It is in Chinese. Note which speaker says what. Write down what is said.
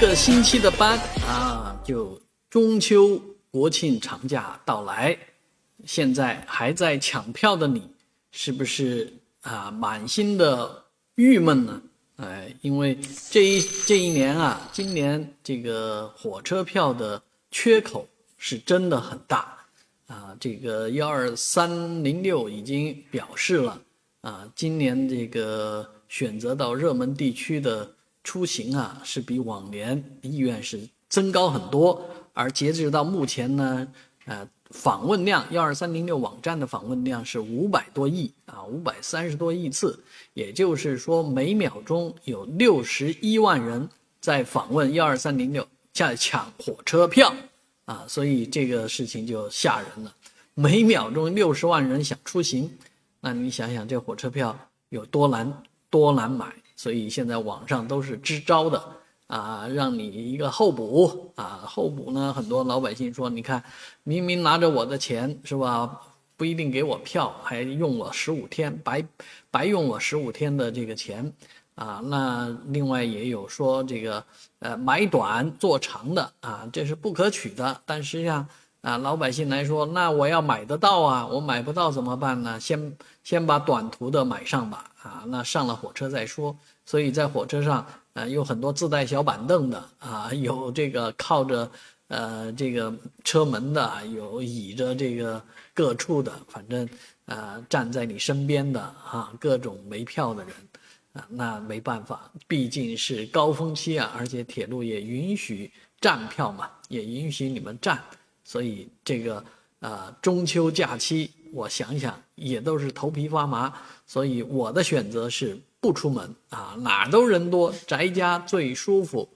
Speaker 1: 个星期的班啊，就中秋国庆长假到来，现在还在抢票的你，是不是啊满心的郁闷呢？哎，因为这一这一年啊，今年这个火车票的缺口是真的很大啊。这个幺二三零六已经表示了啊，今年这个选择到热门地区的。出行啊，是比往年意愿是增高很多，而截止到目前呢，呃，访问量幺二三零六网站的访问量是五百多亿啊，五百三十多亿次，也就是说每秒钟有六十一万人在访问幺二三零六，在抢火车票啊，所以这个事情就吓人了，每秒钟六十万人想出行，那你想想这火车票有多难多难买。所以现在网上都是支招的啊，让你一个候补啊，候补呢，很多老百姓说，你看，明明拿着我的钱是吧，不一定给我票，还用我十五天，白白用我十五天的这个钱啊。那另外也有说这个呃买短做长的啊，这是不可取的。但实际上啊，老百姓来说，那我要买得到啊，我买不到怎么办呢？先先把短途的买上吧啊，那上了火车再说。所以在火车上，呃，有很多自带小板凳的啊，有这个靠着，呃，这个车门的，有倚着这个各处的，反正，呃，站在你身边的啊，各种没票的人，啊，那没办法，毕竟是高峰期啊，而且铁路也允许站票嘛，也允许你们站，所以这个，呃，中秋假期，我想想也都是头皮发麻，所以我的选择是。不出门啊，哪都人多，宅家最舒服。